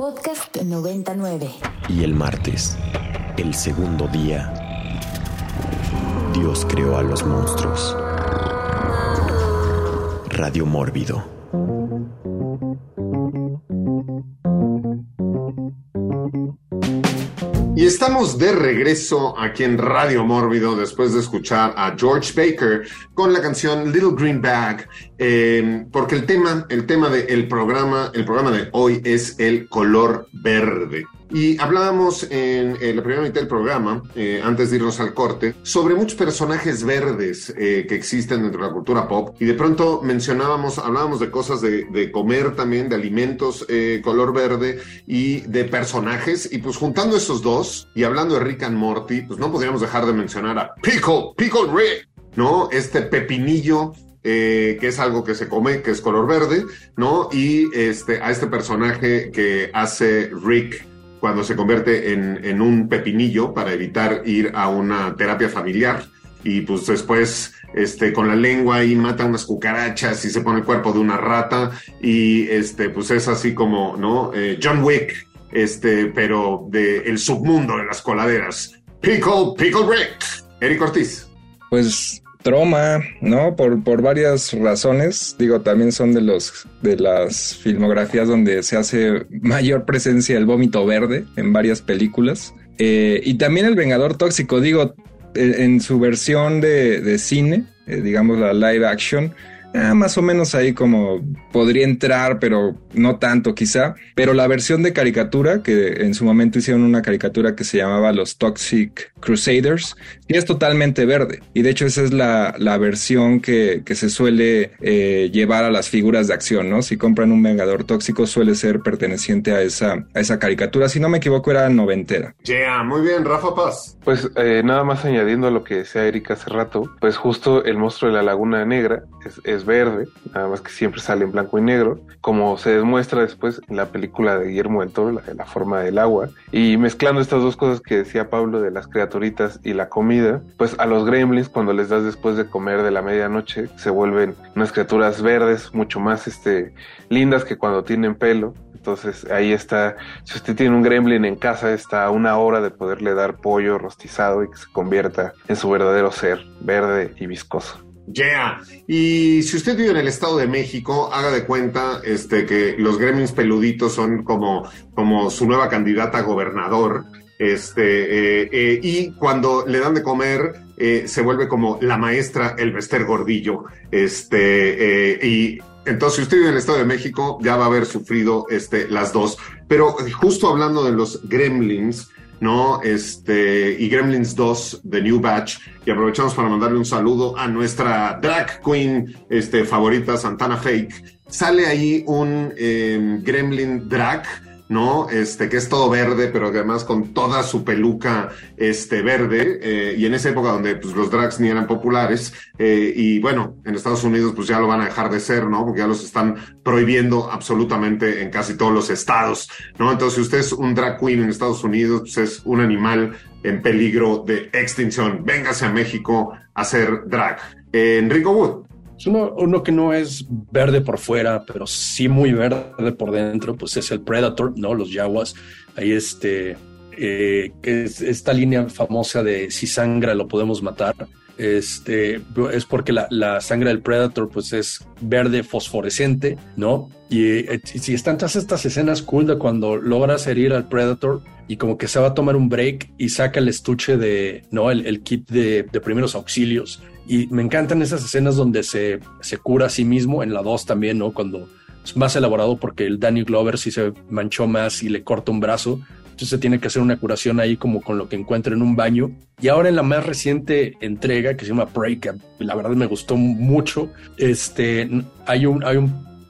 Podcast 99. Y el martes, el segundo día, Dios creó a los monstruos. Radio Mórbido. Estamos de regreso aquí en Radio Mórbido después de escuchar a George Baker con la canción Little Green Bag, eh, porque el tema, el tema del programa, el programa de hoy es el color verde. Y hablábamos en, la primera mitad del programa, eh, antes de irnos al corte, sobre muchos personajes verdes eh, que existen dentro de la cultura pop. Y de pronto mencionábamos, hablábamos de cosas de, comer también, de alimentos eh, color verde y de personajes. Y pues juntando esos dos y hablando de Rick and Morty, pues no podríamos dejar de mencionar a Pickle, Pickle Rick, ¿no? Este pepinillo que es algo que se come, que es color verde, ¿no? Y este, a este personaje que hace Rick cuando se convierte en, un pepinillo para evitar ir a una terapia familiar. Y pues después este con la lengua ahí mata unas cucarachas y se pone el cuerpo de una rata. Y este pues es así como no eh, John Wick este pero de el submundo de las coladeras. Pickle pickle Rick. Eric Ortiz. Pues Troma, ¿no? Por, por varias razones. Digo, también son de los de las filmografías donde se hace mayor presencia el vómito verde en varias películas. Eh, y también el Vengador Tóxico, digo, en, su versión de, de cine, eh, digamos la live action, Ah, más o menos ahí como podría entrar, pero no tanto quizá. Pero la versión de caricatura, que en su momento hicieron una caricatura que se llamaba Los Toxic Crusaders, y es totalmente verde. Y de hecho esa es la, la versión que, que, se suele eh, llevar a las figuras de acción, ¿no? Si compran un Vengador Tóxico suele ser perteneciente a esa, a esa caricatura. Si no me equivoco era noventera. Yeah, muy bien, Rafa Paz. Pues eh, nada más añadiendo a lo que decía Erika hace rato, pues justo el monstruo de la Laguna Negra es verde, nada más que siempre sale en blanco y negro, como se demuestra después en la película de Guillermo del Toro, la, la forma del agua. Y mezclando estas dos cosas que decía Pablo de las criaturitas y la comida, pues a los gremlins cuando les das después de comer de la medianoche se vuelven unas criaturas verdes mucho más este, lindas que cuando tienen pelo. Entonces ahí está, si usted tiene un gremlin en casa, está a una hora de poderle dar pollo rostizado y que se convierta en su verdadero ser, verde y viscoso. Yeah. Y si usted vive en el Estado de México, haga de cuenta este, que los gremlins peluditos son como, como su nueva candidata a gobernador. Este, eh, eh, y cuando le dan de comer, eh, se vuelve como la maestra el Bester Gordillo. Este, y entonces, si usted vive en el Estado de México, ya va a haber sufrido este, las dos. Pero justo hablando de los gremlins, ¿no? Este, y Gremlins 2, The New Batch, y aprovechamos para mandarle un saludo a nuestra drag queen este, favorita, Santana Fake. Sale ahí un em, Gremlin drag ¿no? Este, que es todo verde, pero además con toda su peluca este, verde, eh, y en esa época donde pues, los drags ni eran populares, eh, y bueno, en Estados Unidos pues ya lo van a dejar de ser, ¿no? Porque ya los están prohibiendo absolutamente en casi todos los estados, ¿no? Entonces, si usted es un drag queen en Estados Unidos, pues es un animal en peligro de extinción. Véngase a México a hacer drag. Enrico Wood. Pues uno, que no es verde por fuera, pero sí muy verde por dentro, pues es el Predator, ¿no? Los Jaguars. Ahí este, eh, es esta línea famosa de si sangra lo podemos matar. Este, es porque la, sangre del Predator pues es verde fosforescente, ¿no? Y, eh, si están todas estas escenas cool de cuando logras herir al Predator y como que se va a tomar un break y saca el estuche de, ¿no? El, el kit de, de primeros auxilios y me encantan esas escenas donde se, se cura a sí mismo, en la 2 también, ¿no? Cuando es más elaborado porque el Danny Glover sí se manchó más y le corta un brazo. Entonces se tiene que hacer una curación ahí como con lo que encuentra en un baño. Y ahora en la más reciente entrega que se llama Break, la verdad me gustó mucho. Este, hay un, hay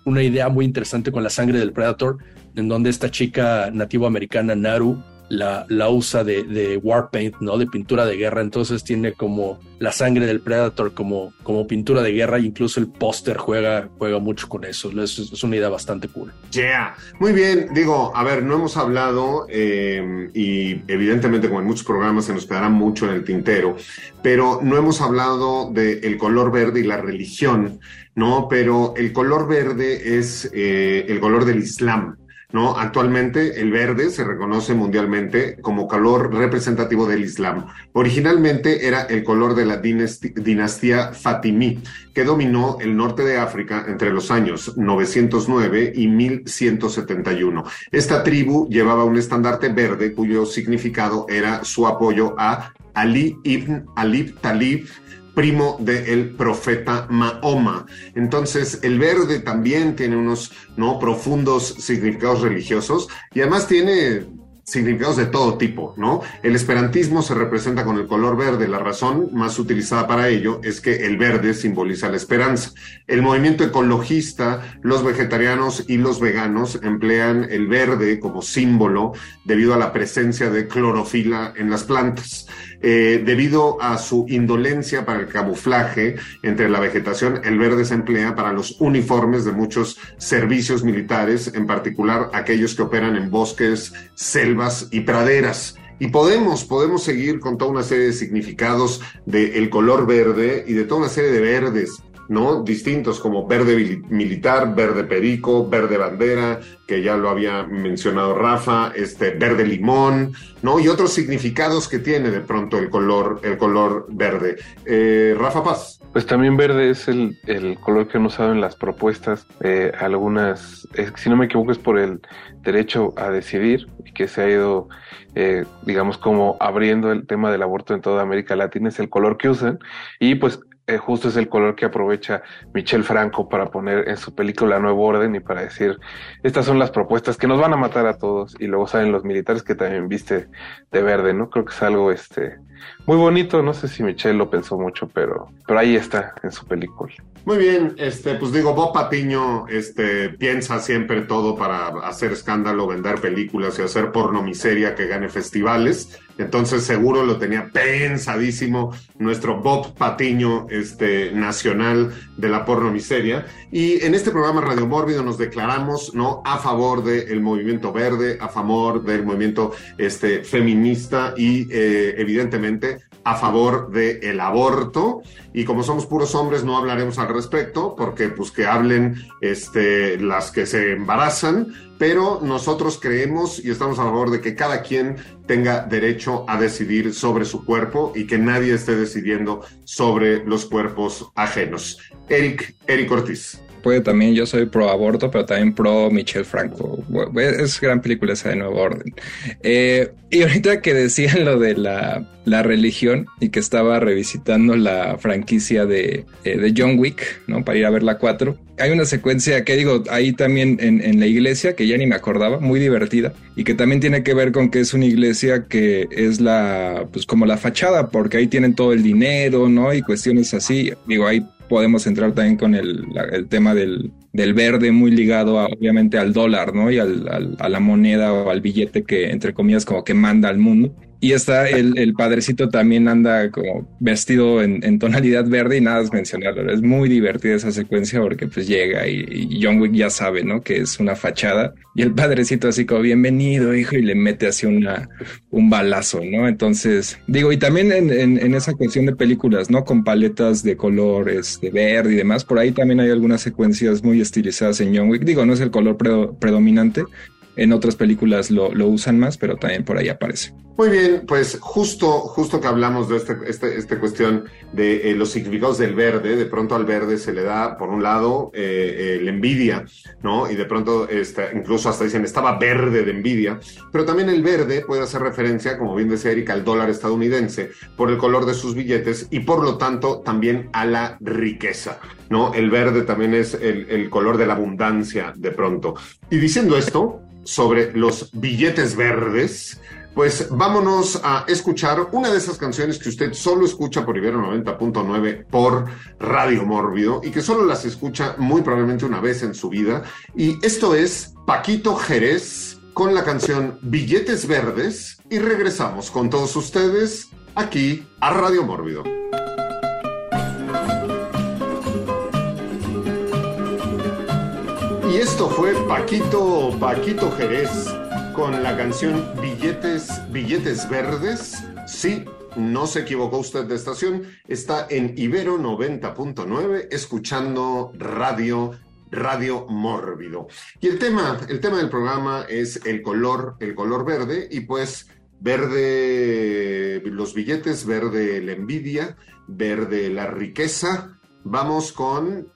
una idea muy interesante con la sangre del Predator, en donde esta chica nativo americana Naru la, la usa de, de war paint, ¿no? De pintura de guerra. Entonces tiene como la sangre del Predator como, como pintura de guerra. Incluso el póster juega, juega mucho con eso. Es, una idea bastante cool. Yeah. Muy bien. Digo, a ver, no hemos hablado eh, y evidentemente como en muchos programas se nos quedará mucho en el tintero, pero no hemos hablado del color verde y la religión, ¿no? Pero el color verde es eh, el color del Islam. ¿No? Actualmente el verde se reconoce mundialmente como color representativo del Islam. Originalmente era el color de la dinastía Fatimí, que dominó el norte de África entre los años 909 y 1171. Esta tribu llevaba un estandarte verde cuyo significado era su apoyo a Ali ibn Ali Talib, primo del profeta Mahoma. Entonces, el verde también tiene unos no profundos significados religiosos y además tiene significados de todo tipo, ¿no? El esperantismo se representa con el color verde. La razón más utilizada para ello es que el verde simboliza la esperanza. El movimiento ecologista, los vegetarianos y los veganos emplean el verde como símbolo debido a la presencia de clorofila en las plantas. Eh, debido a su indolencia para el camuflaje entre la vegetación, el verde se emplea para los uniformes de muchos servicios militares, en particular aquellos que operan en bosques, selvas y praderas. Y podemos, podemos seguir con toda una serie de significados del color verde y de toda una serie de verdes ¿no? Distintos como verde militar, verde perico, verde bandera, que ya lo había mencionado Rafa, este verde limón, ¿no? Y otros significados que tiene de pronto el color, el color verde. Eh, Rafa Paz. Pues también verde es el, color que han usado en las propuestas, eh, algunas, si no me equivoco, es por el derecho a decidir que se ha ido, eh, digamos, como abriendo el tema del aborto en toda América Latina, es el color que usan. Y pues eh, justo es el color que aprovecha Michel Franco para poner en su película Nuevo Orden y para decir, estas son las propuestas que nos van a matar a todos y luego salen los militares que también viste de verde, ¿no? Creo que es algo este muy bonito, no sé si Michel lo pensó mucho, pero, pero ahí está en su película. Muy bien, este, pues digo, Bob Patiño este, piensa siempre todo para hacer escándalo, vender películas y hacer porno miseria que gane festivales. Entonces seguro lo tenía pensadísimo nuestro Bob Patiño este, nacional de la porno miseria. Y en este programa Radio Mórbido nos declaramos ¿no? a favor del movimiento verde, a favor del movimiento este, feminista y eh, evidentemente a favor del aborto. Y como somos puros hombres no hablaremos al respecto porque pues que hablen este, las que se embarazan, pero nosotros creemos y estamos a favor de que cada quien tenga derecho a decidir sobre su cuerpo y que nadie esté decidiendo sobre los cuerpos ajenos. Eric, Eric Ortiz puede también, yo soy pro aborto, pero también pro Michel Franco. Es gran película esa de Nuevo Orden. Eh, y ahorita que decían lo de la, religión y que estaba revisitando la franquicia de, eh, de, John Wick, ¿no? Para ir a ver la 4. Hay una secuencia que digo, ahí también en, en, la iglesia, que ya ni me acordaba, muy divertida, y que también tiene que ver con que es una iglesia que es la, pues como la fachada, porque ahí tienen todo el dinero, ¿no? Y cuestiones así. Digo, hay podemos entrar también con el, tema del, verde muy ligado obviamente al dólar, ¿no? Y al, a la moneda o al billete que, entre comillas, como que manda al mundo. Y está el, el padrecito también anda como vestido en, tonalidad verde y nada es mencionarlo. Es muy divertida esa secuencia porque pues llega y, John Wick ya sabe, ¿no? Que es una fachada y el padrecito así como bienvenido, hijo, y le mete así una, un balazo, ¿no? Entonces, digo, y también en, en, esa cuestión de películas, ¿no? Con paletas de colores, de verde y demás, por ahí también hay algunas secuencias muy estilizadas en John Wick. Digo, no es el color predominante, en otras películas lo, lo, usan más, pero también por ahí aparece. Muy bien, pues justo, justo que hablamos de esta este, este cuestión de eh, los significados del verde, de pronto al verde se le da, por un lado, eh, eh, la envidia, ¿no? Y de pronto, este, incluso hasta dicen, estaba verde de envidia, pero también el verde puede hacer referencia, como bien decía Erika, al dólar estadounidense, por el color de sus billetes y por lo tanto también a la riqueza, ¿no? El verde también es el, el color de la abundancia de pronto. Y diciendo esto, sobre los billetes verdes, pues vámonos a escuchar una de esas canciones que usted solo escucha por Ibero 90.9 por Radio Mórbido y que solo las escucha muy probablemente una vez en su vida. Y esto es Paquito Jerez con la canción Billetes Verdes y regresamos con todos ustedes aquí a Radio Mórbido. Esto fue Paquito, Paquito Jerez con la canción Billetes, Billetes Verdes. Sí, no se equivocó usted de estación. Está en Ibero 90.9 escuchando Radio Radio Mórbido. Y el tema, el tema del programa es el color, el color verde, y pues verde los billetes, verde la envidia, verde la riqueza. Vamos con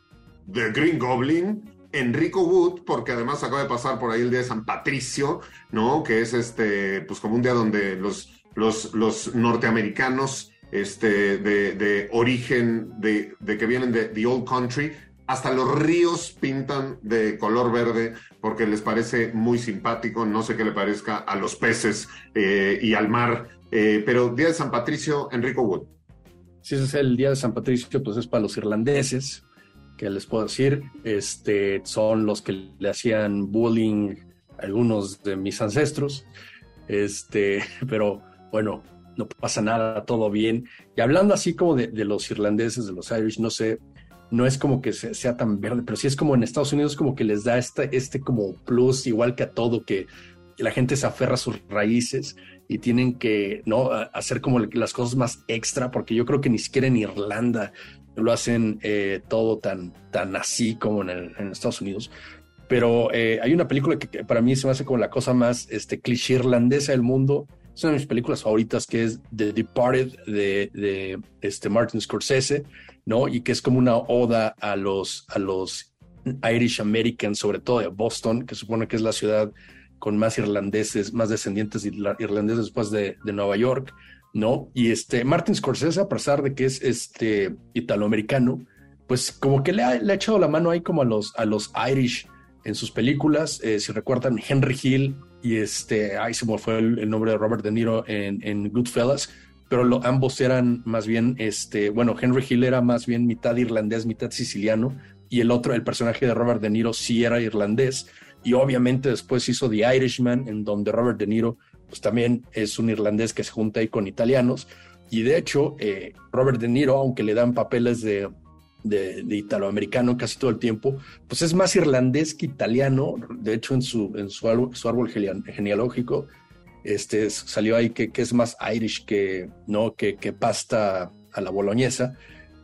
The Green Goblin, Enrico Wood, porque además acaba de pasar por ahí el día de San Patricio, ¿no? Que es este, pues como un día donde los, los, los norteamericanos este, de, de origen, de, de, que vienen de The Old Country, hasta los ríos pintan de color verde porque les parece muy simpático, no sé qué le parezca a los peces eh, y al mar, eh, pero Día de San Patricio, Enrico Wood. Si ese es el Día de San Patricio, pues es para los irlandeses, que les puedo decir, este, son los que le hacían bullying a algunos de mis ancestros, este, pero bueno, no pasa nada, todo bien. Y hablando así como de, los irlandeses, de los Irish, no sé, no es como que sea tan verde, pero sí es como en Estados Unidos como que les da este, este como plus, igual que a todo, que la gente se aferra a sus raíces y tienen que no hacer como las cosas más extra, porque yo creo que ni siquiera en Irlanda lo hacen eh, todo tan, tan así como en, en Estados Unidos. Pero eh, hay una película que, para mí se me hace como la cosa más este, cliché irlandesa del mundo. Es una de mis películas favoritas que es The Departed de, de este Martin Scorsese ¿no? Y que es como una oda a los, a los Irish Americans, sobre todo de Boston, que supone que es la ciudad con más irlandeses, más descendientes irlandeses después de, de Nueva York, ¿no? Y este Martin Scorsese, a pesar de que es este italoamericano, pues como que le ha, le ha, echado la mano ahí como a los, a los Irish en sus películas. Eh, si recuerdan, Henry Hill y este, ahí se me fue el, nombre de Robert De Niro en, en Goodfellas, pero ambos eran más bien, este, bueno, Henry Hill era más bien mitad irlandés, mitad siciliano, y el otro, el personaje de Robert De Niro, sí era irlandés, y obviamente después hizo The Irishman, en donde Robert De Niro, pues también es un irlandés que se junta ahí con italianos, y de hecho, eh, Robert De Niro, aunque le dan papeles de, de, italoamericano casi todo el tiempo, pues es más irlandés que italiano, de hecho en su, en su, árbol, su árbol genealógico este, salió ahí que, que, es más Irish que, ¿no? que, que pasta a la boloñesa.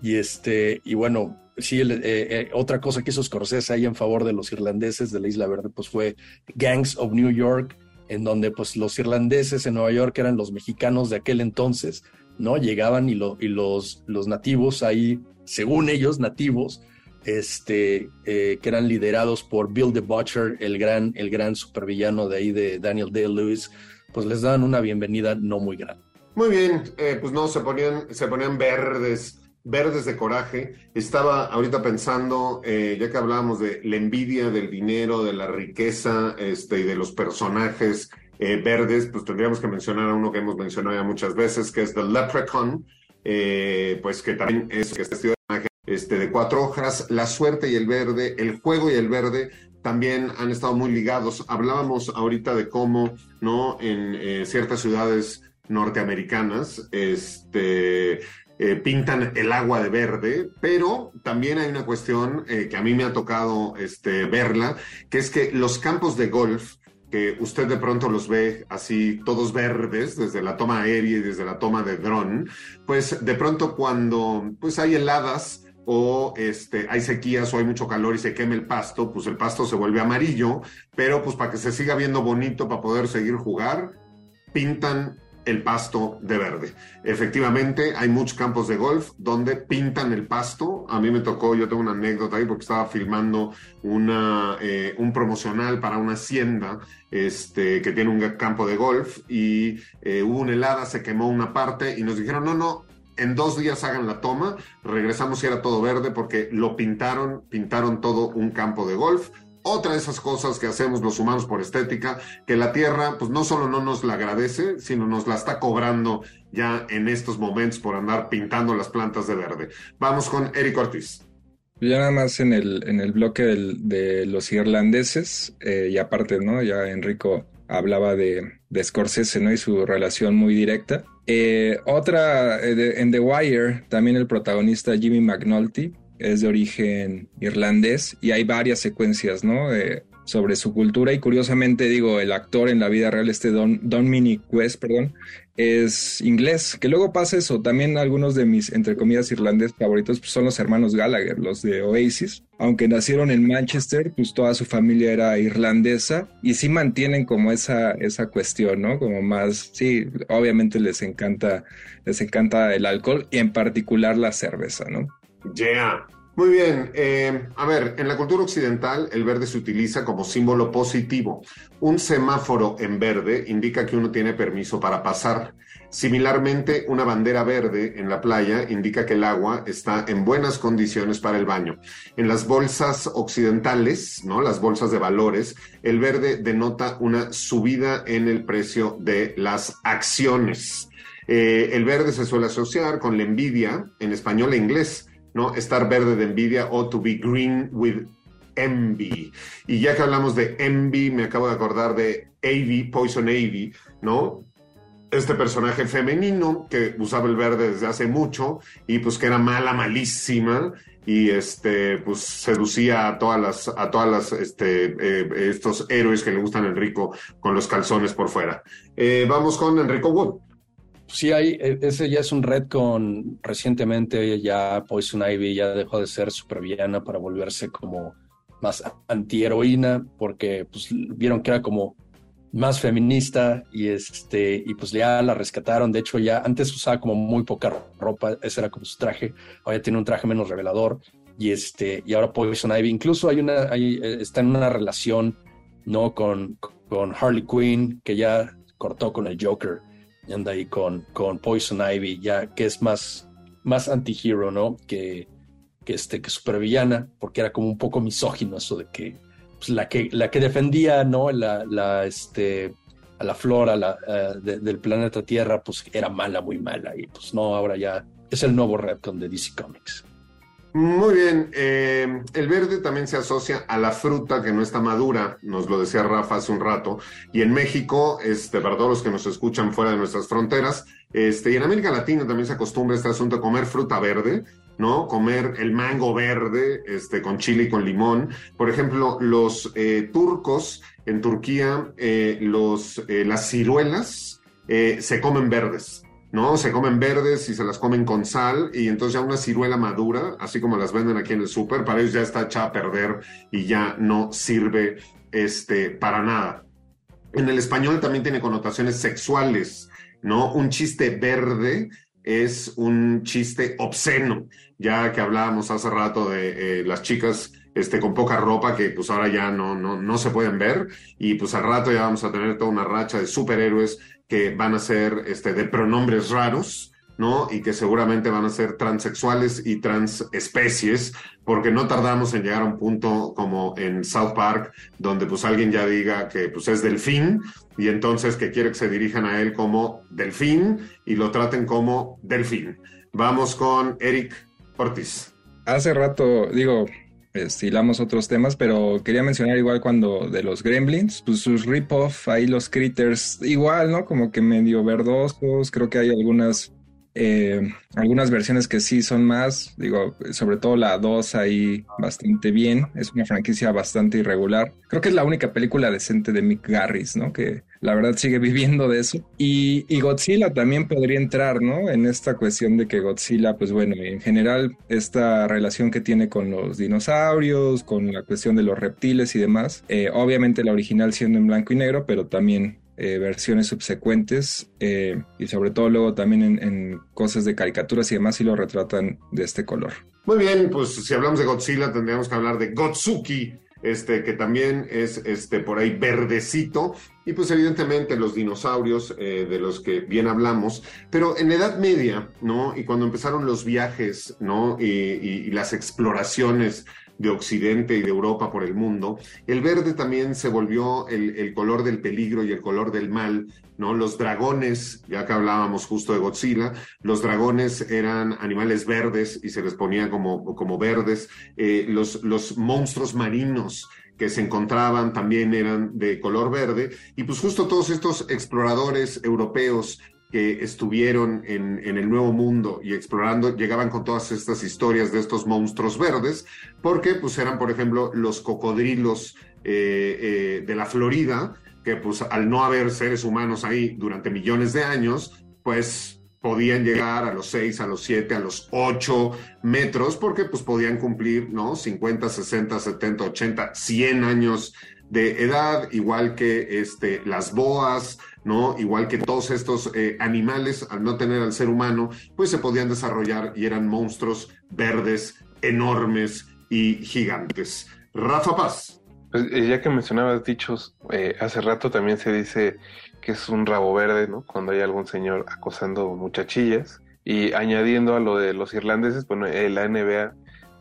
Y, este, y bueno, sí, eh, eh, otra cosa que hizo Scorsese ahí en favor de los irlandeses de la Isla Verde, pues fue Gangs of New York, en donde pues los irlandeses en Nueva York eran los mexicanos de aquel entonces, ¿no? Llegaban y, lo, y los, los nativos ahí, según ellos, nativos, este, eh, que eran liderados por Bill the Butcher, el gran, el gran supervillano de ahí de Daniel Day-Lewis, pues les dan una bienvenida no muy grande. Muy bien, eh, pues no, se ponían, se ponían verdes, verdes de coraje. Estaba ahorita pensando, eh, ya que hablábamos de la envidia, del dinero, de la riqueza este, y de los personajes eh, verdes, pues tendríamos que mencionar a uno que hemos mencionado ya muchas veces, que es The Leprechaun, eh, pues que también es que este este, de cuatro hojas, la suerte y el verde, el juego y el verde también han estado muy ligados. Hablábamos ahorita de cómo, ¿no? En ciertas ciudades norteamericanas, este, eh, pintan el agua de verde, pero también hay una cuestión eh, que a mí me ha tocado este, verla, que es que los campos de golf, que usted de pronto los ve así todos verdes desde la toma aérea y desde la toma de dron, pues de pronto cuando pues hay heladas, o este, hay sequías o hay mucho calor y se quema el pasto, pues el pasto se vuelve amarillo, pero pues para que se siga viendo bonito, para poder seguir jugar, pintan el pasto de verde. Efectivamente, hay muchos campos de golf donde pintan el pasto. A mí me tocó, yo tengo una anécdota ahí porque estaba filmando eh, un promocional para una hacienda este, que tiene un campo de golf y eh, hubo una helada, se quemó una parte y nos dijeron, no, no, en dos días hagan la toma, regresamos y era todo verde porque lo pintaron, pintaron todo un campo de golf. Otra de esas cosas que hacemos los humanos por estética, que la Tierra pues no solo no nos la agradece, sino nos la está cobrando ya en estos momentos por andar pintando las plantas de verde. Vamos con Eric Ortiz. Ya nada más en el, en el bloque de los irlandeses, eh, y aparte, ¿no? Ya Enrico hablaba de, de Scorsese, ¿no? Y su relación muy directa. Eh, otra, eh, en The Wire, también el protagonista Jimmy McNulty es de origen irlandés y hay varias secuencias, ¿no? Sobre su cultura y curiosamente digo, el actor en la vida real, este Don, Dominic West, perdón, es inglés, que luego pasa eso, también algunos de mis, entre comillas, irlandeses favoritos pues, son los hermanos Gallagher, los de Oasis, aunque nacieron en Manchester, pues toda su familia era irlandesa y sí mantienen como esa, esa cuestión, ¿no? Como más, sí, obviamente les encanta, les encanta el alcohol y en particular la cerveza, ¿no? Yeah. Muy bien, eh, a ver, en la cultura occidental el verde se utiliza como símbolo positivo. Un semáforo en verde indica que uno tiene permiso para pasar. Similarmente, una bandera verde en la playa indica que el agua está en buenas condiciones para el baño. En las bolsas occidentales, ¿no? Las bolsas de valores, el verde denota una subida en el precio de las acciones. Eh, el verde se suele asociar con la envidia, en español e inglés ¿no? Estar verde de envidia o to be green with envy. Y ya que hablamos de envy, me acabo de acordar de Avy, Poison Avy, ¿no? Este personaje femenino que usaba el verde desde hace mucho y pues que era mala, malísima y este pues seducía a todas las a todas las este eh, estos héroes que le gustan a Enrico con los calzones por fuera. Eh, vamos con Enrico Wood. Sí, hay, e, ese ya es un red con recientemente ya Poison Ivy ya dejó de ser supervillana para volverse como más antiheroína porque pues vieron que era como más feminista y este y pues ya la rescataron. De hecho ya antes usaba como muy poca ropa, ese era como su traje. Ahora tiene un traje menos revelador y este y ahora Poison Ivy incluso hay una hay, está en una relación no con con Harley Quinn que ya cortó con el Joker anda ahí con, con Poison Ivy, ya que es más, más anti-hero, ¿no? Que, que, este, que supervillana, porque era como un poco misógino eso de que pues, la, que, la que defendía, ¿no? La, la, este, a la flora la, eh, del planeta Tierra, pues era mala, muy mala, y pues no, ahora ya es el nuevo Redcon de DC Comics. Muy bien, eh, el verde también se asocia a la fruta que no está madura, nos lo decía Rafa hace un rato, y en México, este, para todos los que nos escuchan fuera de nuestras fronteras, este, y en América Latina también se acostumbra este asunto de comer fruta verde, ¿no? Comer el mango verde, este, con chile y con limón. Por ejemplo, los eh, turcos en Turquía, eh, los, las ciruelas se comen verdes. ¿No? Se comen verdes y se las comen con sal y entonces ya una ciruela madura, así como las venden aquí en el súper, para ellos ya está hecha a perder y ya no sirve este, para nada. En el español también tiene connotaciones sexuales, ¿no? Un chiste verde es un chiste obsceno, ya que hablábamos hace rato de eh, las chicas este, con poca ropa que pues ahora ya no, no, no se pueden ver y pues al rato ya vamos a tener toda una racha de superhéroes que van a ser este, de pronombres raros, ¿no? Y que seguramente van a ser transexuales y transespecies, porque no tardamos en llegar a un punto como en South Park, donde pues alguien ya diga que pues es delfín, y entonces que quiere que se dirijan a él como delfín y lo traten como delfín. Vamos con Eric Ortiz. Hace rato, digo, estilamos otros temas, pero quería mencionar igual cuando de los Gremlins, pues sus rip-off, ahí los critters, igual, ¿no? Como que medio verdosos, creo que hay algunas eh, algunas versiones que sí son más, digo, sobre todo la 2 ahí bastante bien, es una franquicia bastante irregular. Creo que es la única película decente de Mick Garris, ¿no? Que la verdad sigue viviendo de eso. Y, Godzilla también podría entrar, ¿no? En esta cuestión de que Godzilla, pues bueno, en general, esta relación que tiene con los dinosaurios, con la cuestión de los reptiles y demás, eh, obviamente la original siendo en blanco y negro, pero también eh, versiones subsecuentes eh, y sobre todo luego también en, cosas de caricaturas y demás y lo retratan de este color. Muy bien, pues si hablamos de Godzilla tendríamos que hablar de Gotsuki, este, que también es este, por ahí verdecito, y pues evidentemente los dinosaurios eh, de los que bien hablamos, pero en la Edad Media, ¿no? Y cuando empezaron los viajes, ¿no? y las exploraciones de Occidente y de Europa por el mundo. El verde también se volvió el, color del peligro y el color del mal, ¿no? Los dragones, ya que hablábamos justo de Godzilla, los dragones eran animales verdes y se les ponía como, como verdes. Eh, los, los monstruos marinos que se encontraban también eran de color verde. Y pues justo todos estos exploradores europeos que estuvieron en, el Nuevo Mundo y explorando, llegaban con todas estas historias de estos monstruos verdes, porque pues eran, por ejemplo, los cocodrilos eh, eh, de la Florida, que pues al no haber seres humanos ahí durante millones de años, pues podían llegar a los 6, a los 7, a los 8 metros, porque pues podían cumplir, ¿no? 50, 60, 70, 80, 100 años de edad, igual que este, las boas, ¿no? Igual que todos estos eh, animales, al no tener al ser humano, pues se podían desarrollar y eran monstruos verdes, enormes y gigantes. Rafa Paz. Pues, eh, ya que mencionabas dichos, eh, hace rato también se dice que es un rabo verde, ¿no? Cuando hay algún señor acosando muchachillas. Y añadiendo a lo de los irlandeses, bueno, la NBA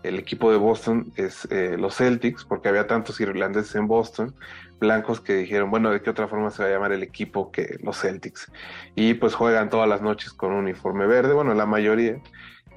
el equipo de Boston es eh, los Celtics, porque había tantos irlandeses en Boston, blancos que dijeron, bueno, ¿de qué otra forma se va a llamar el equipo que los Celtics? Y pues juegan todas las noches con un uniforme verde, bueno, la mayoría,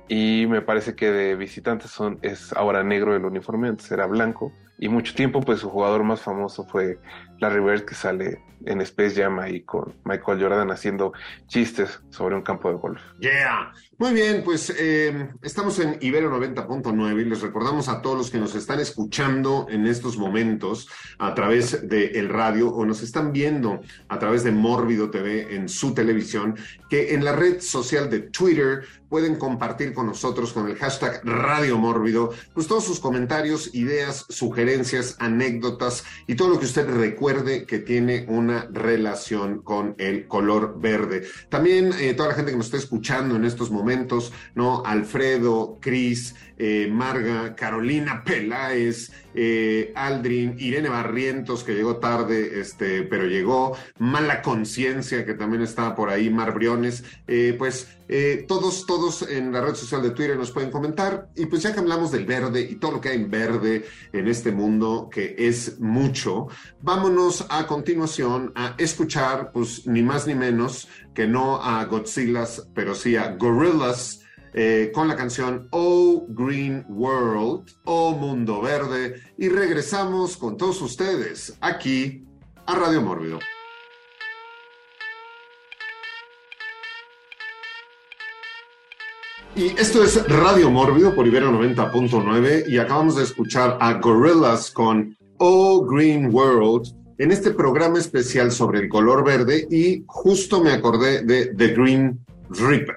y me parece que de visitantes son, es ahora negro el uniforme, antes era blanco, y mucho tiempo pues su jugador más famoso fue Larry Bird que sale en Space Jam ahí con Michael Jordan haciendo chistes sobre un campo de golf. Yeah. Muy bien, pues eh, estamos en Ibero 90.9 y les recordamos a todos los que nos están escuchando en estos momentos a través del el radio o nos están viendo a través de Mórbido TV en su televisión, que en la red social de Twitter pueden compartir con nosotros con el hashtag Radio Mórbido, pues todos sus comentarios, ideas, sugerencias, anécdotas y todo lo que usted que tiene una relación con el color verde. También eh, toda la gente que nos está escuchando en estos momentos, ¿no? Alfredo, Cris, eh, Marga, Carolina Peláez, eh, Aldrin, Irene Barrientos, que llegó tarde, este, pero llegó, Mala Conciencia, que también estaba por ahí, Mar Briones, eh, pues eh, todos, todos en la red social de Twitter nos pueden comentar, y pues ya que hablamos del verde y todo lo que hay en verde en este mundo, que es mucho, vámonos a continuación a escuchar, pues ni más ni menos que no a Godzilla, pero sí a Gorillas, eh, con la canción Oh Green World, Oh Mundo Verde, y regresamos con todos ustedes aquí a Radio Mórbido. Y esto es Radio Mórbido por Ibero 90.9 y acabamos de escuchar a Gorillaz con Oh Green World en este programa especial sobre el color verde y justo me acordé de The Green Reaper.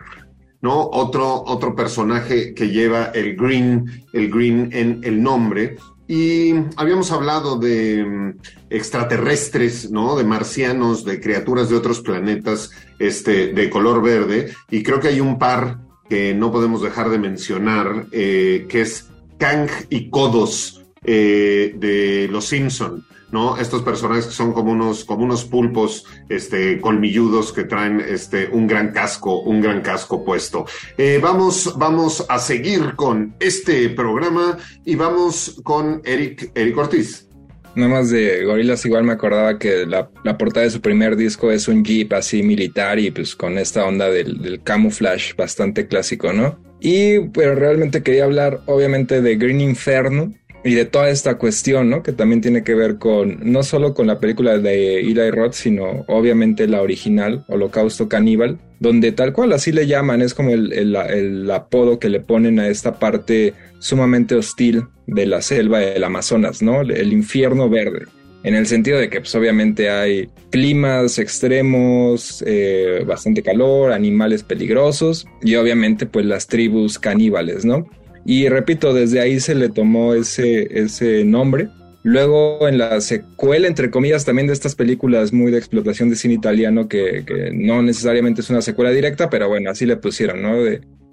¿no? Otro, otro personaje que lleva el green, el green en el nombre. Y habíamos hablado de mm, extraterrestres, ¿no? De marcianos, de criaturas de otros planetas, este, de color verde. Y creo que hay un par que no podemos dejar de mencionar, eh, que es Kang y Kodos eh, de Los Simpson. ¿no? Estos personajes que son como unos, como unos pulpos este, colmilludos que traen este, un gran casco, un gran casco puesto. Eh, vamos, vamos a seguir con este programa y vamos con Eric, Eric Ortiz. Nada más de Gorilas igual me acordaba que la, portada de su primer disco es un jeep así militar y pues con esta onda del, del camouflage bastante clásico, ¿no? Y pero realmente quería hablar obviamente de Green Inferno, y de toda esta cuestión, ¿no? Que también tiene que ver con, no solo con la película de Eli Roth, sino obviamente la original, Holocausto Caníbal, donde tal cual así le llaman, es como el, el, el, apodo que le ponen a esta parte sumamente hostil de la selva del Amazonas, ¿no? El infierno verde. En el sentido de que pues obviamente hay climas extremos, eh, bastante calor, animales peligrosos y obviamente pues las tribus caníbales, ¿no? Y repito, desde ahí se le tomó ese, ese nombre. Luego en la secuela, entre comillas, también de estas películas muy de explotación de cine italiano, que, no necesariamente es una secuela directa, pero bueno, así le pusieron, ¿no?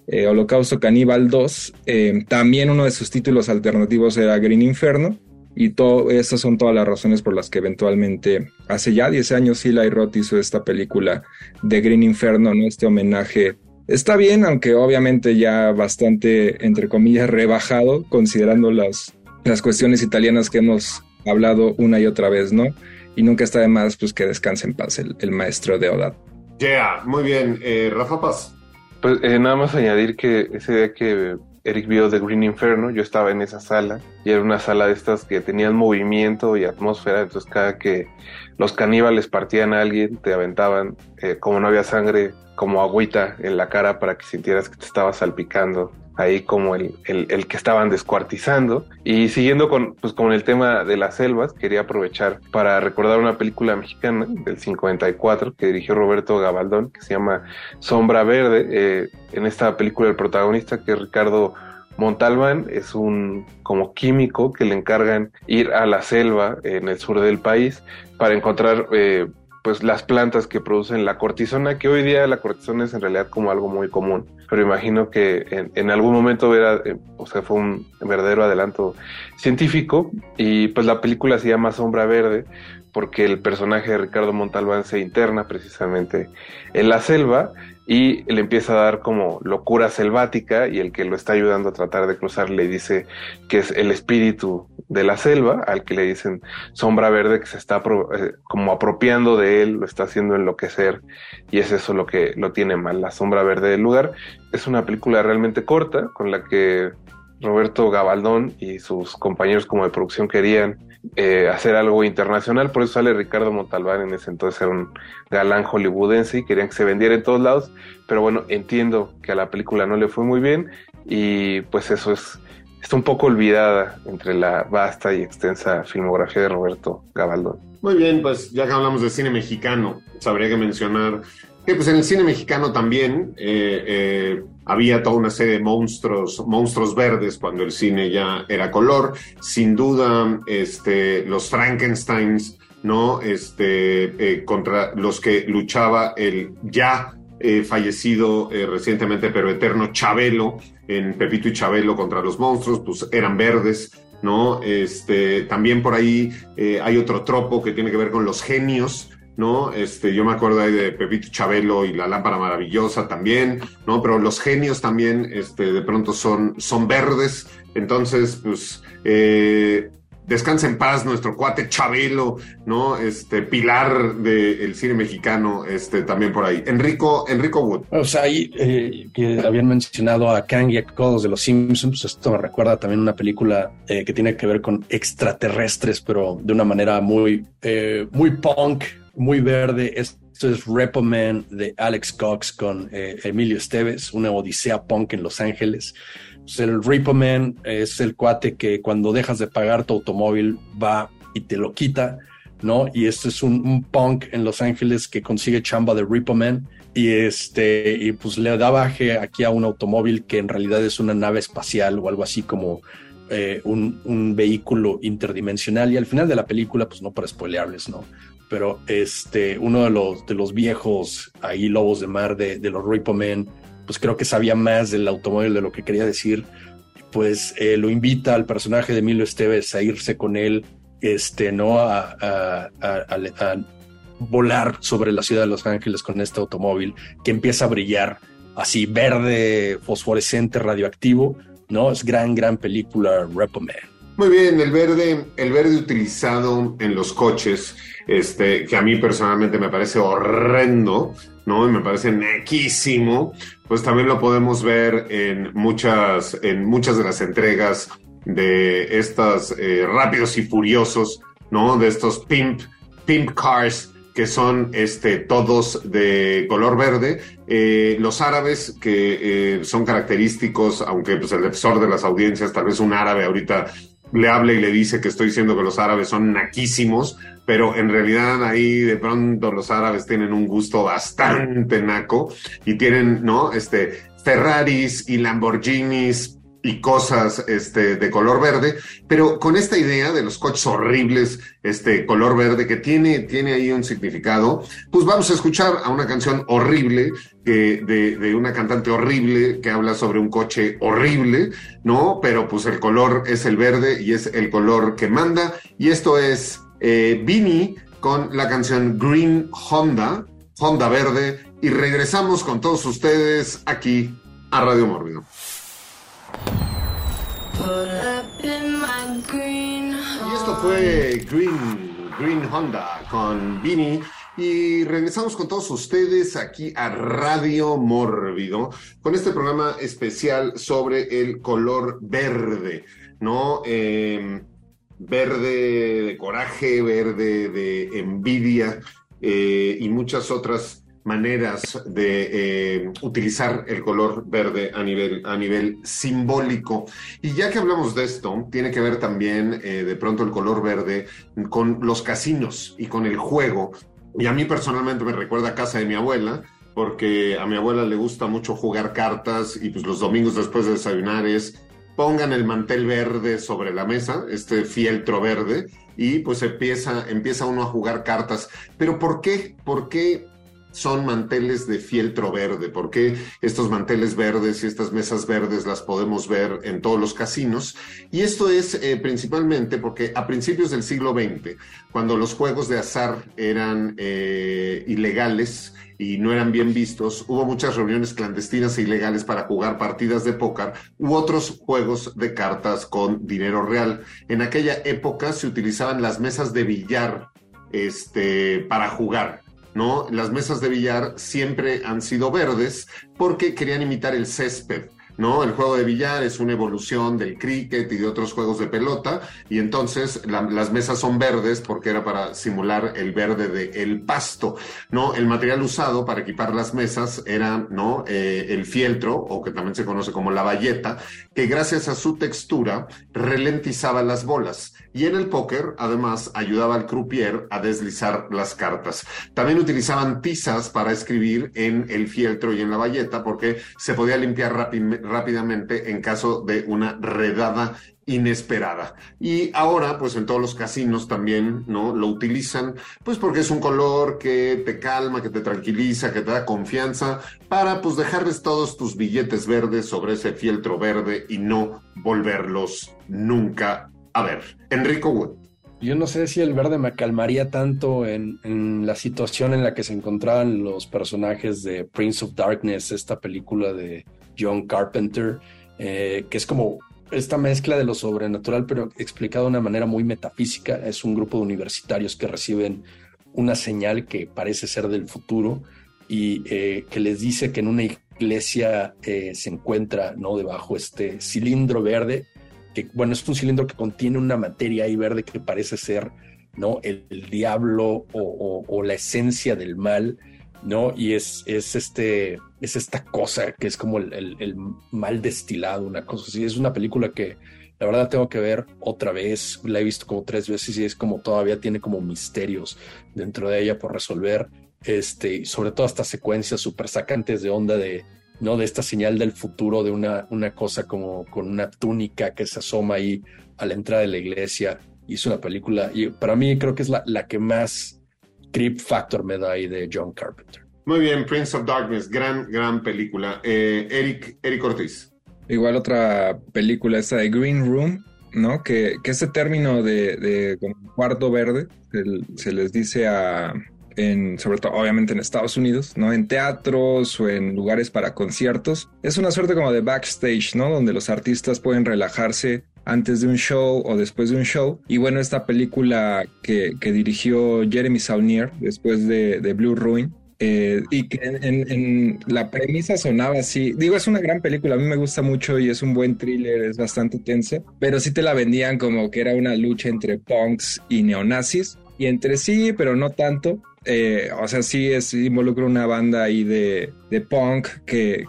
Eh, Holocausto Caníbal 2. Eh, también uno de sus títulos alternativos era Green Inferno. Y todo, esas son todas las razones por las que eventualmente, hace ya 10 años, Eli Roth hizo esta película de Green Inferno, ¿no? Este homenaje Está bien, aunque obviamente ya bastante, entre comillas, rebajado, considerando las, las cuestiones italianas que hemos hablado una y otra vez, ¿no? Y nunca está de más pues, que descanse en paz el, maestro de Oda. Yeah, muy bien. Eh, Rafa Paz. Pues eh, nada más añadir que ese día que Eric vio The Green Inferno, yo estaba en esa sala y era una sala de estas que tenían movimiento y atmósfera, entonces cada que los caníbales partían a alguien, te aventaban, eh, como no había sangre, como agüita en la cara para que sintieras que te estaba salpicando ahí como el, el, que estaban descuartizando. Y siguiendo con, pues, con el tema de las selvas, quería aprovechar para recordar una película mexicana del 54 que dirigió Roberto Gabaldón, que se llama Sombra Verde. Eh, en esta película el protagonista, que es Ricardo Montalbán es un como químico que le encargan ir a la selva en el sur del país para encontrar eh, pues las plantas que producen la cortisona, que hoy día la cortisona es en realidad como algo muy común, pero imagino que en, en algún momento era, eh, o sea, fue un verdadero adelanto científico. Y pues la película se llama Sombra Verde porque el personaje de Ricardo Montalbán se interna precisamente en la selva y le empieza a dar como locura selvática y el que lo está ayudando a tratar de cruzar le dice que es el espíritu de la selva, al que le dicen sombra verde que se está eh, como apropiando de él, lo está haciendo enloquecer y es eso lo que lo tiene mal, la sombra verde del lugar. Es una película realmente corta con la que Roberto Gabaldón y sus compañeros como de producción querían eh, hacer algo internacional, por eso sale Ricardo Montalbán en ese entonces era un galán hollywoodense y querían que se vendiera en todos lados, pero bueno, entiendo que a la película no le fue muy bien y pues eso es está un poco olvidada entre la vasta y extensa filmografía de Roberto Gabaldón. Muy bien, pues ya que hablamos de cine mexicano, sabría que mencionar pues en el cine mexicano también eh, eh, había toda una serie de monstruos, monstruos verdes cuando el cine ya era color. Sin duda, este, los Frankensteins, ¿no? Este, eh, contra los que luchaba el ya fallecido recientemente, pero eterno Chabelo, en Pepito y Chabelo contra los monstruos, pues eran verdes. ¿No? Este, también por ahí hay otro tropo que tiene que ver con los genios, ¿no? Este, yo me acuerdo ahí de Pepito Chabelo y la lámpara maravillosa también, ¿no? Pero los genios también, este, de pronto son, son verdes, entonces, pues, eh, descansa en paz nuestro cuate Chabelo, ¿no? Este, pilar del cine mexicano, este, también por ahí. Enrico, Enrico Wood. O sea, ahí eh, que habían mencionado a Kang y a Kodos de los Simpsons, esto me recuerda también una película eh, que tiene que ver con extraterrestres, pero de una manera muy, eh, muy punk, muy verde. Esto es Repo Man de Alex Cox con eh, Emilio Esteves, una odisea punk en Los Ángeles. Pues el Repo Man es el cuate que cuando dejas de pagar tu automóvil va y te lo quita, ¿no? Y este es un, un punk en Los Ángeles que consigue chamba de Repo Man y este y pues le da baje aquí a un automóvil que en realidad es una nave espacial o algo así como eh, un, un, vehículo interdimensional y al final de la película pues no para spoilearles no pero este, uno de los, de los viejos ahí lobos de mar de, los Repo Men, pues creo que sabía más del automóvil de lo que quería decir, pues eh, lo invita al personaje de Emilio Esteves a irse con él, este, ¿no? A, a, a, a, volar sobre la ciudad de Los Ángeles con este automóvil que empieza a brillar así verde, fosforescente, radioactivo, ¿no? Es gran, gran película Repo Man. Muy bien, el verde, el verde utilizado en los coches, este, que a mí personalmente me parece horrendo, ¿no? Y me parece nequísimo, pues también lo podemos ver en muchas, en muchas de las entregas de estas eh, rápidos y furiosos, ¿no? De estos pimp, pimp cars que son este, todos de color verde. Eh, los árabes, que eh, son característicos, aunque pues, el defensor de las audiencias, tal vez un árabe ahorita le habla y le dice que estoy diciendo que los árabes son naquísimos, pero en realidad ahí de pronto los árabes tienen un gusto bastante naco y tienen, ¿no? Este, Ferraris y Lamborghinis y cosas este, de color verde, pero con esta idea de los coches horribles, este color verde que tiene, tiene ahí un significado, pues vamos a escuchar a una canción horrible que, de, una cantante horrible que habla sobre un coche horrible, ¿no? Pero pues el color es el verde y es el color que manda, y esto es eh, Vini con la canción Green Honda, Honda Verde, y regresamos con todos ustedes aquí a Radio Mórbido. Y esto fue Green, Green Honda con Vini. Y regresamos con todos ustedes aquí a Radio Mórbido con este programa especial sobre el color verde, ¿no? Eh, verde de coraje, verde de envidia eh, y muchas otras maneras de eh, utilizar el color verde a nivel, a nivel simbólico. Y ya que hablamos de esto, tiene que ver también eh, de pronto el color verde con los casinos y con el juego. Y a mí personalmente me recuerda a casa de mi abuela, porque a mi abuela le gusta mucho jugar cartas y pues los domingos después de desayunar es pongan el mantel verde sobre la mesa, este fieltro verde, y pues empieza, empieza uno a jugar cartas. Pero ¿por qué? ¿Por qué son manteles de fieltro verde? ¿Por qué estos manteles verdes y estas mesas verdes las podemos ver en todos los casinos? Y esto es eh, principalmente porque a principios del siglo XX, cuando los juegos de azar eran eh, ilegales, y no eran bien vistos, hubo muchas reuniones clandestinas e ilegales para jugar partidas de póker u otros juegos de cartas con dinero real. En aquella época se utilizaban las mesas de billar este, para jugar. ¿No? Las mesas de billar siempre han sido verdes porque querían imitar el césped. ¿no? El juego de billar es una evolución del cricket y de otros juegos de pelota, y entonces las mesas son verdes porque era para simular el verde del el pasto, ¿no? El material usado para equipar las mesas era, ¿no? Eh, el fieltro, o que también se conoce como la bayeta, que gracias a su textura ralentizaba las bolas. Y en el póker, además, ayudaba al croupier a deslizar las cartas. También utilizaban tizas para escribir en el fieltro y en la bayeta porque se podía limpiar rápidamente en caso de una redada inesperada. Y ahora, pues en todos los casinos también, ¿no? Lo utilizan, pues porque es un color que te calma, que te tranquiliza, que te da confianza, para pues dejarles todos tus billetes verdes sobre ese fieltro verde y no volverlos nunca a ver, Enrico Wood. Yo no sé si el verde me calmaría tanto en, la situación en la que se encontraban los personajes de Prince of Darkness, esta película de John Carpenter, eh, que es como esta mezcla de lo sobrenatural, pero explicado de una manera muy metafísica. Es un grupo de universitarios que reciben una señal que parece ser del futuro y eh, que les dice que en una iglesia eh, se encuentra no debajo este cilindro verde que bueno, es un cilindro que contiene una materia ahí verde que parece ser, ¿no? El, diablo o, la esencia del mal, ¿no? Y es, es, este, es esta cosa que es como el, mal destilado, una cosa así. Es una película que la verdad tengo que ver otra vez, la he visto como tres veces y es como todavía tiene como misterios dentro de ella por resolver, este, sobre todo estas secuencias súper sacantes de onda de ¿no? De esta señal del futuro, de una, una cosa como con una túnica que se asoma ahí a la entrada de la iglesia. Hizo una película, y para mí creo que es la, la que más creep factor me da ahí de John Carpenter. Muy bien, Prince of Darkness, gran, gran película. Eh, Eric, Eric Ortiz. Igual otra película, esta de Green Room, ¿no? Que, que ese término de, de cuarto verde se les dice a, sobre todo obviamente en Estados Unidos, ¿no? En teatros o en lugares para conciertos. Es una suerte como de backstage, ¿no? Donde los artistas pueden relajarse antes de un show o después de un show. Y bueno, esta película que, dirigió Jeremy Saunier después de, Blue Ruin, eh, y que en, la premisa sonaba así. Digo, es una gran película, a mí me gusta mucho y es un buen thriller, es bastante tensa, pero sí te la vendían como que era una lucha entre punks y neonazis. Y entre sí, pero no tanto. Eh, o sea, sí es, involucra una banda ahí de, punk que,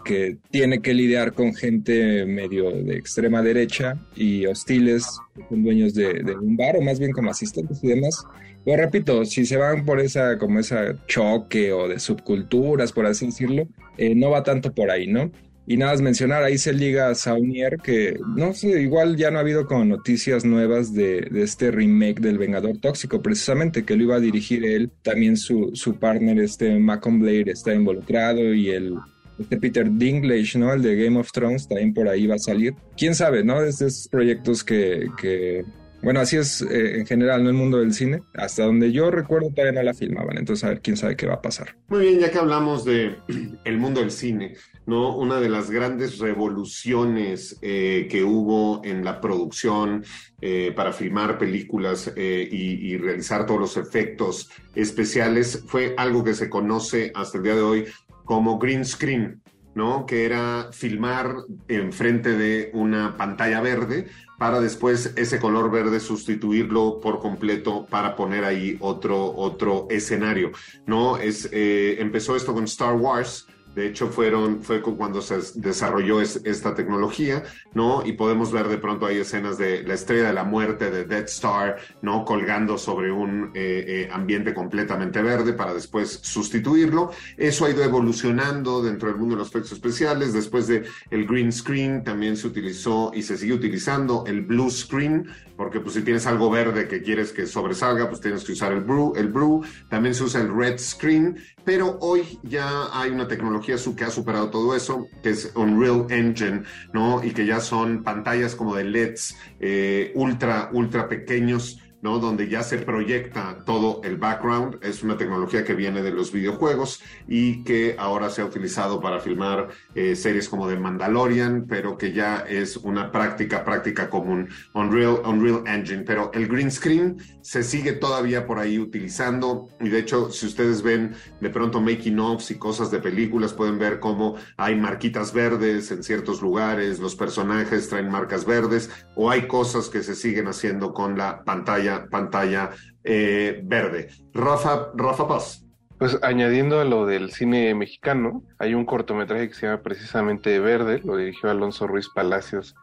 tiene que lidiar con gente medio de extrema derecha y hostiles, con dueños de, un bar o más bien como asistentes y demás. Pero repito, si se van por esa, como esa choque o de subculturas, por así decirlo, eh, no va tanto por ahí, ¿no? Y nada más mencionar, ahí se liga Saunier, que no sé, igual ya no ha habido como noticias nuevas de, este remake del Vengador Tóxico, precisamente que lo iba a dirigir él. También su, su partner, este Malcolm Blair, está involucrado y el, este Peter Dinklage, ¿no? El de Game of Thrones, también por ahí va a salir. Quién sabe, ¿no? De estos proyectos que, que bueno, así es eh, en general, ¿no? El mundo del cine. Hasta donde yo recuerdo todavía no la filmaban. Entonces, a ver quién sabe qué va a pasar. Muy bien, ya que hablamos de el mundo del cine, ¿no? Una de las grandes revoluciones eh, que hubo en la producción eh, para filmar películas y, y realizar todos los efectos especiales fue algo que se conoce hasta el día de hoy como green screen. ¿No? Que era filmar enfrente de una pantalla verde para después ese color verde sustituirlo por completo para poner ahí otro, otro escenario, ¿no? Es, eh, empezó esto con Star Wars, de hecho, fueron, fue cuando se desarrolló esta tecnología, ¿no? Y podemos ver de pronto hay escenas de la estrella de la muerte de Death Star, ¿no? Colgando sobre un eh, eh, ambiente completamente verde para después sustituirlo. Eso ha ido evolucionando dentro del mundo de los efectos especiales. Después de el green screen también se utilizó y se sigue utilizando el blue screen, porque pues si tienes algo verde que quieres que sobresalga, pues tienes que usar el blue, el blue. También se usa el red screen, pero hoy ya hay una tecnología que ha superado todo eso, que es Unreal Engine, ¿no? Y que ya son pantallas como de LEDs eh, ultra, ultra pequeños ¿no? Donde ya se proyecta todo el background. Es una tecnología que viene de los videojuegos y que ahora se ha utilizado para filmar eh, series como The Mandalorian, pero que ya es una práctica, práctica común. Unreal, Unreal Engine. Pero el green screen se sigue todavía por ahí utilizando. Y de hecho, si ustedes ven de pronto making offs y cosas de películas, pueden ver cómo hay marquitas verdes en ciertos lugares, los personajes traen marcas verdes, o hay cosas que se siguen haciendo con la pantalla pantalla, eh, verde. Rafa, Rafa Paz. Pues añadiendo a lo del cine mexicano, hay un cortometraje que se llama precisamente Verde, lo dirigió Alonso Ruiz Palacios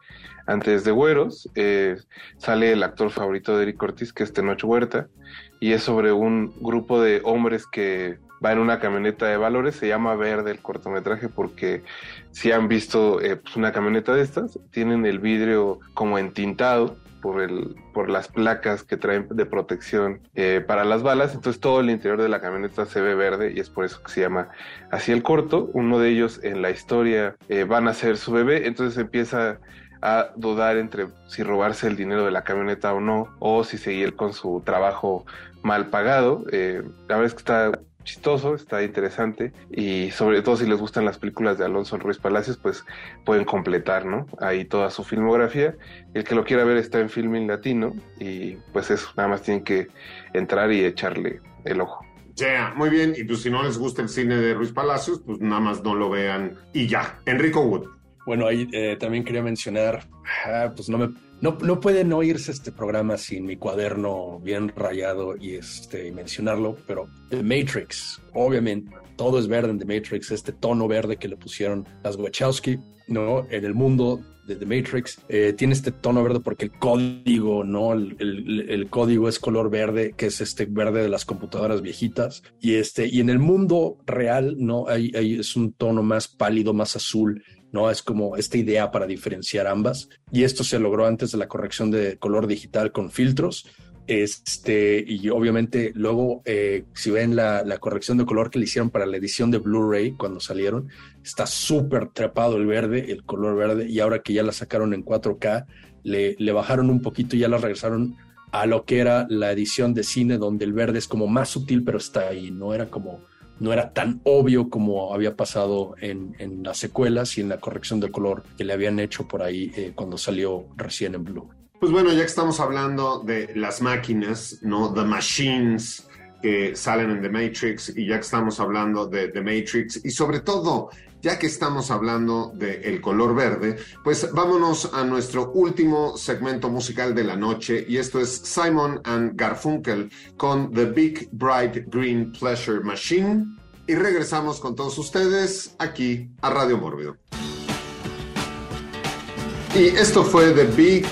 antes de Güeros. Eh, sale el actor favorito de Eric Ortiz, que es Tenoch Huerta, y es sobre un grupo de hombres que va en una camioneta de valores, se llama Verde el cortometraje porque si han visto eh, pues una camioneta de estas, tienen el vidrio como entintado por, el, por las placas que traen de protección eh, para las balas. Entonces todo el interior de la camioneta se ve verde y es por eso que se llama así el corto. Uno de ellos en la historia eh, van a ser su bebé, entonces empieza a dudar entre si robarse el dinero de la camioneta o no, o si seguir con su trabajo mal pagado. Eh, la verdad es que está chistoso, está interesante y sobre todo si les gustan las películas de Alonso Ruiz Palacios, pues pueden completar, ¿no? Ahí toda su filmografía. El que lo quiera ver está en Filming Latino y pues eso, nada más tienen que entrar y echarle el ojo. Ya, muy bien. Y pues si no les gusta el cine de Ruiz Palacios, pues nada más no lo vean y ya. Enrico Wood. Bueno, ahí eh, también quería mencionar, ah, pues no me no, no pueden oírse este programa sin mi cuaderno bien rayado y este, mencionarlo, pero The Matrix, obviamente, todo es verde en The Matrix, este tono verde que le pusieron las Wachowski, ¿no? En el mundo de The Matrix, eh, tiene este tono verde porque el código, ¿no? El, el, código es color verde, que es este verde de las computadoras viejitas. Y, este, y en el mundo real, ¿no? Hay, hay, es un tono más pálido, más azul. ¿No? Es como esta idea para diferenciar ambas. Y esto se logró antes de la corrección de color digital con filtros. Este, y obviamente luego, eh, si ven la, la, corrección de color que le hicieron para la edición de Blu-ray cuando salieron, está súper trepado el verde, el color verde, y ahora que ya la sacaron en 4K, le, le bajaron un poquito y ya la regresaron a lo que era la edición de cine, donde el verde es como más sutil, pero está ahí, no era como no era tan obvio como había pasado en, en las secuelas y en la corrección de color que le habían hecho por ahí eh, cuando salió recién en Blue. Pues bueno, ya que estamos hablando de las máquinas, ¿no? The Machines que salen en The Matrix y ya que estamos hablando de The Matrix y sobre todo ya que estamos hablando del color verde, pues vámonos a nuestro último segmento musical de la noche y esto es Simon and Garfunkel con The Big Bright Green Pleasure Machine y regresamos con todos ustedes aquí a Radio Mórbido. Y esto fue The Big,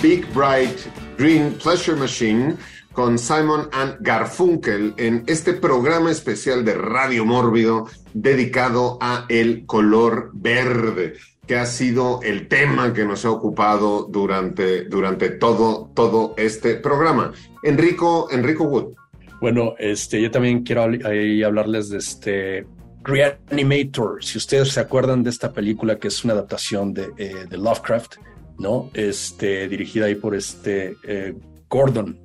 Big Bright Green Pleasure Machine con Simon and Garfunkel en este programa especial de Radio Mórbido dedicado a el color verde, que ha sido el tema que nos ha ocupado durante, durante todo, todo este programa. Enrico, Enrico Wood. Bueno, este, yo también quiero ahí hablarles de este Reanimator. Si ustedes se acuerdan de esta película que es una adaptación de, eh, de Lovecraft, ¿no? Este, dirigida ahí por este eh, Gordon,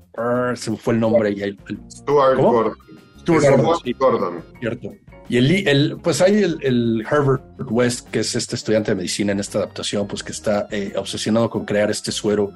se me fue el nombre. Y el, Stuart Gordon. Stuart Gordon, Cierto. Y el, el pues hay el, el, Herbert West, que es este estudiante de medicina en esta adaptación, pues que está eh, obsesionado con crear este suero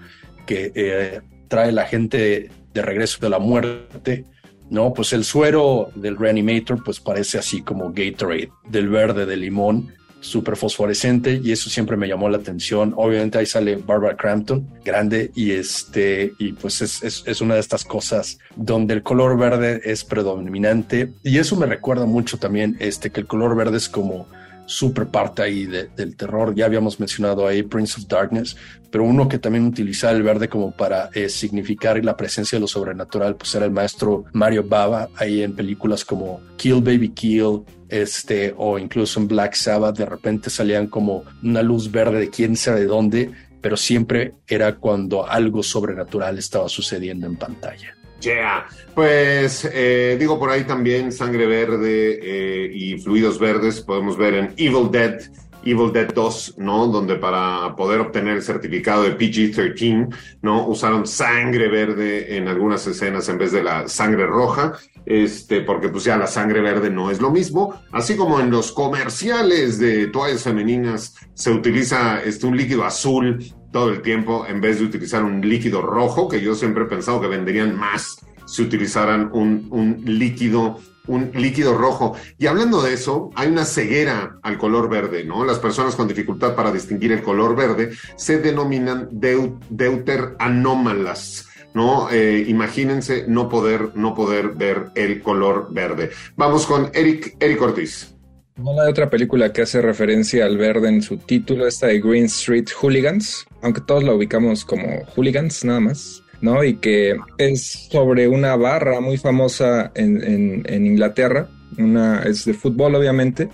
que eh, trae la gente de regreso de la muerte. No, pues el suero del Reanimator, pues parece así como Gatorade, del verde de limón, súper fosforescente y eso siempre me llamó la atención. Obviamente ahí sale Barbara Crampton, grande, y este, y pues es, es, una de estas cosas donde el color verde es predominante y eso me recuerda mucho también este, que el color verde es como súper parte ahí del terror. Ya habíamos mencionado ahí Prince of Darkness, pero uno que también utilizaba el verde como para eh, significar la presencia de lo sobrenatural, pues era el maestro Mario Baba, ahí en películas como Kill Baby Kill, este, o incluso en Black Sabbath, de repente salían como una luz verde de quién sabe de dónde, pero siempre era cuando algo sobrenatural estaba sucediendo en pantalla. Yeah. Pues eh, digo por ahí también sangre verde eh, y fluidos verdes podemos ver en Evil Dead, Evil Dead 2, ¿no? Donde para poder obtener el certificado de PG-13, ¿no? Usaron sangre verde en algunas escenas en vez de la sangre roja, este, porque pues ya la sangre verde no es lo mismo, así como en los comerciales de toallas femeninas se utiliza este, un líquido azul todo el tiempo en vez de utilizar un líquido rojo, que yo siempre he pensado que venderían más si utilizaran un, un líquido un líquido rojo. Y hablando de eso, hay una ceguera al color verde, ¿no? Las personas con dificultad para distinguir el color verde se denominan deuter anómalas. ¿no? Eh, imagínense no poder, no poder ver el color verde. Vamos con Eric, Eric Ortiz. No hay otra película que hace referencia al verde en su título, esta de Green Street Hooligans, aunque todos la ubicamos como Hooligans nada más, ¿no? Y que es sobre una barra muy famosa en, Inglaterra, una, es de fútbol obviamente,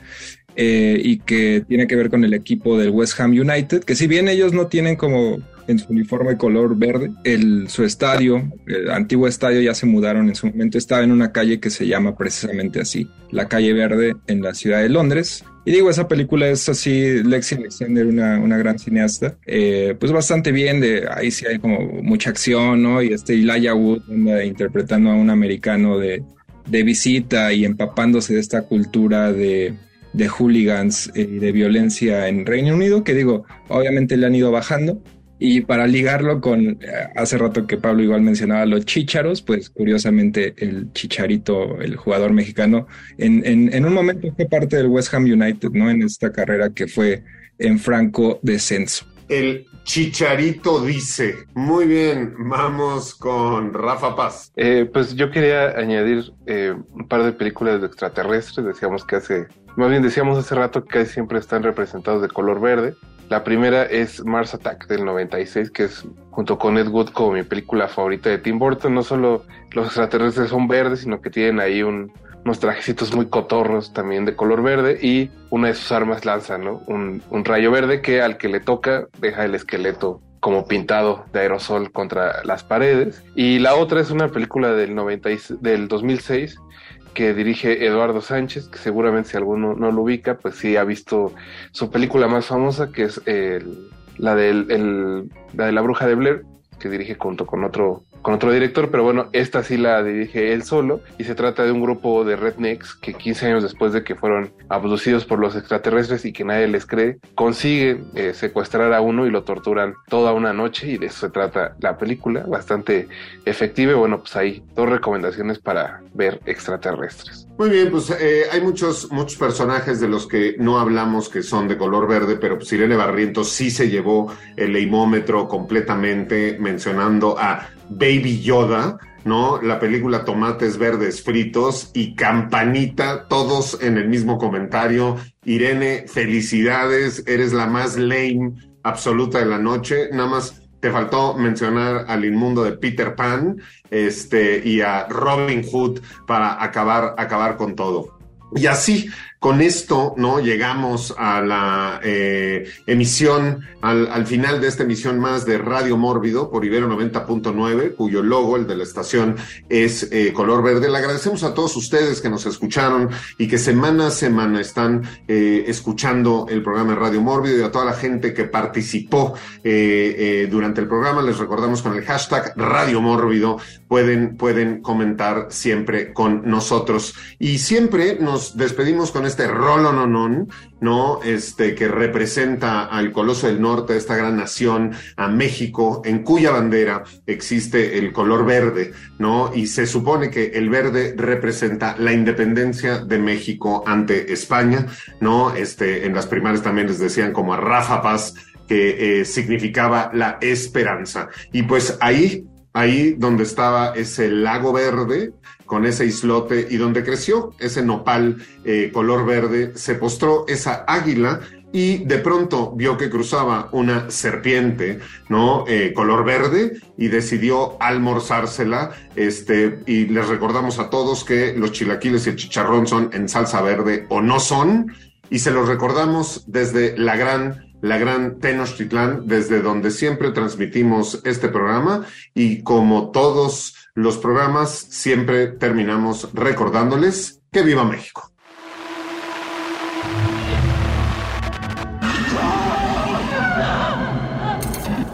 eh, y que tiene que ver con el equipo del West Ham United, que si bien ellos no tienen como en su uniforme color verde. El, su estadio, el antiguo estadio, ya se mudaron en su momento. Estaba en una calle que se llama precisamente así, la calle verde en la ciudad de Londres. Y digo, esa película es así, Lexi Alexander, una, una gran cineasta, eh, pues bastante bien, de ahí sí hay como mucha acción, ¿no? Y este Elijah Wood interpretando a un americano de, de visita y empapándose de esta cultura de, de hooligans y de violencia en Reino Unido, que digo, obviamente le han ido bajando, y para ligarlo con, eh, hace rato que Pablo igual mencionaba los chicharos, pues curiosamente el chicharito, el jugador mexicano, en, en, un momento fue parte del West Ham United, ¿no? En esta carrera que fue en franco descenso. El Chicharito dice. Muy bien, vamos con Rafa Paz. Eh, pues yo quería añadir eh, un par de películas de extraterrestres. Decíamos que hace, más bien decíamos hace rato que casi siempre están representados de color verde. La primera es Mars Attack del 96, que es junto con Ed Wood como mi película favorita de Tim Burton. No solo los extraterrestres son verdes, sino que tienen ahí unos trajecitos muy cotorros también de color verde y una de sus armas lanza ¿no? un, rayo verde que al que le toca deja el esqueleto como pintado de aerosol contra las paredes. Y la otra es una película del, 90, del 2006 que dirige Eduardo Sánchez, que seguramente si alguno no lo ubica, pues sí ha visto su película más famosa, que es la, del, la de la bruja de Blair, que dirige junto con otro con otro director, pero bueno, esta sí la dirige él solo y se trata de un grupo de rednecks que 15 años después de que fueron abducidos por los extraterrestres y que nadie les cree, consiguen eh, secuestrar a uno y lo torturan toda una noche y de eso se trata la película, bastante efectiva y bueno, pues hay dos recomendaciones para ver extraterrestres. Muy bien, pues eh, hay muchos, muchos personajes de los que no hablamos que son de color verde, pero pues Irene Barrientos sí se llevó el leimómetro completamente mencionando a Baby Yoda, ¿no? La película Tomates Verdes Fritos y Campanita, todos en el mismo comentario. Irene, felicidades, eres la más lame absoluta de la noche. Nada más te faltó mencionar al inmundo de Peter Pan este, y a Robin Hood para acabar, acabar con todo. Y así, con esto, ¿no? Llegamos a la eh, emisión, al, final de esta emisión más de Radio Mórbido por Ibero 90.9, cuyo logo, el de la estación, es eh, color verde. Le agradecemos a todos ustedes que nos escucharon y que semana a semana están eh, escuchando el programa de Radio Mórbido y a toda la gente que participó durante el programa. Les recordamos con el hashtag Radio Mórbido, pueden, pueden comentar siempre con nosotros. Y siempre nos despedimos con este este rolo non, ¿no? Este, que representa al Coloso del Norte, esta gran nación, a México, en cuya bandera existe el color verde, ¿no? Y se supone que el verde representa la independencia de México ante España, ¿no? Este, en las primarias también les decían como a Rafa Paz, que eh, significaba la esperanza. Y pues ahí, ahí donde estaba ese lago verde, con ese islote y donde creció ese nopal eh, color verde, se postró esa águila y de pronto vio que cruzaba una serpiente, ¿no? Eh, color verde y decidió almorzársela. Este, y les recordamos a todos que los chilaquiles y el chicharrón son en salsa verde o no son. Y se los recordamos desde la gran la gran Tenochtitlán, desde donde siempre transmitimos este programa y como todos los programas, siempre terminamos recordándoles que viva México.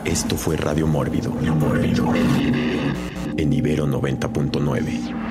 Esto fue Radio Mórbido, Mórbido, en Ibero 90.9.